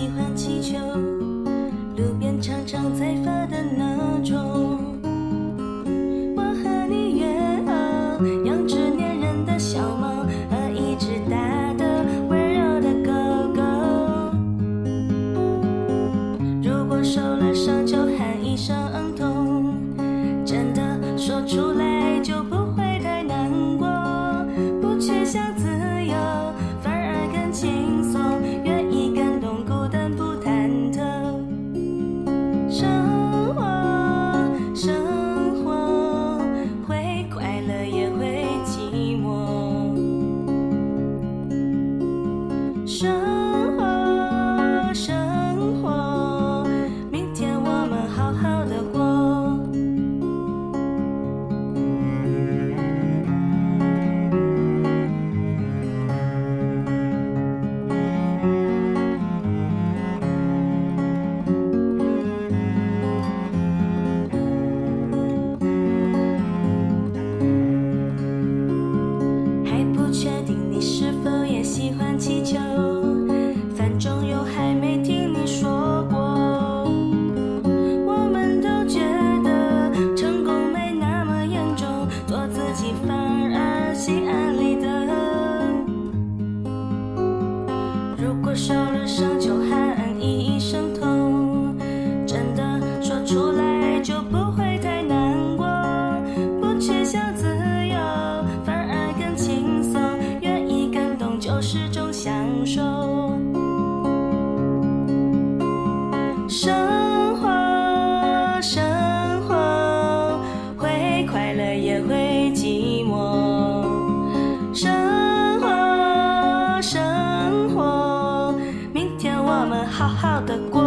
喜欢气球，路边常常在发的那种。我和你约好，养只粘人的小猫和一只大的温柔的狗狗。如果受了伤就喊一声痛，真的说出来就不会太难过。不去想自由，反而更轻松，生活会快乐也会寂寞。生活生活明天我们好好的过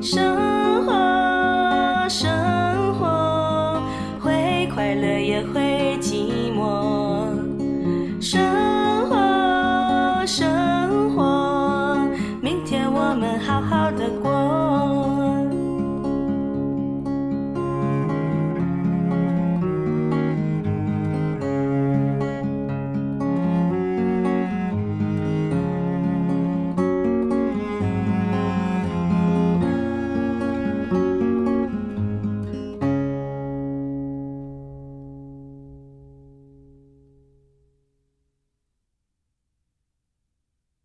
生活生活会快乐也会我们好好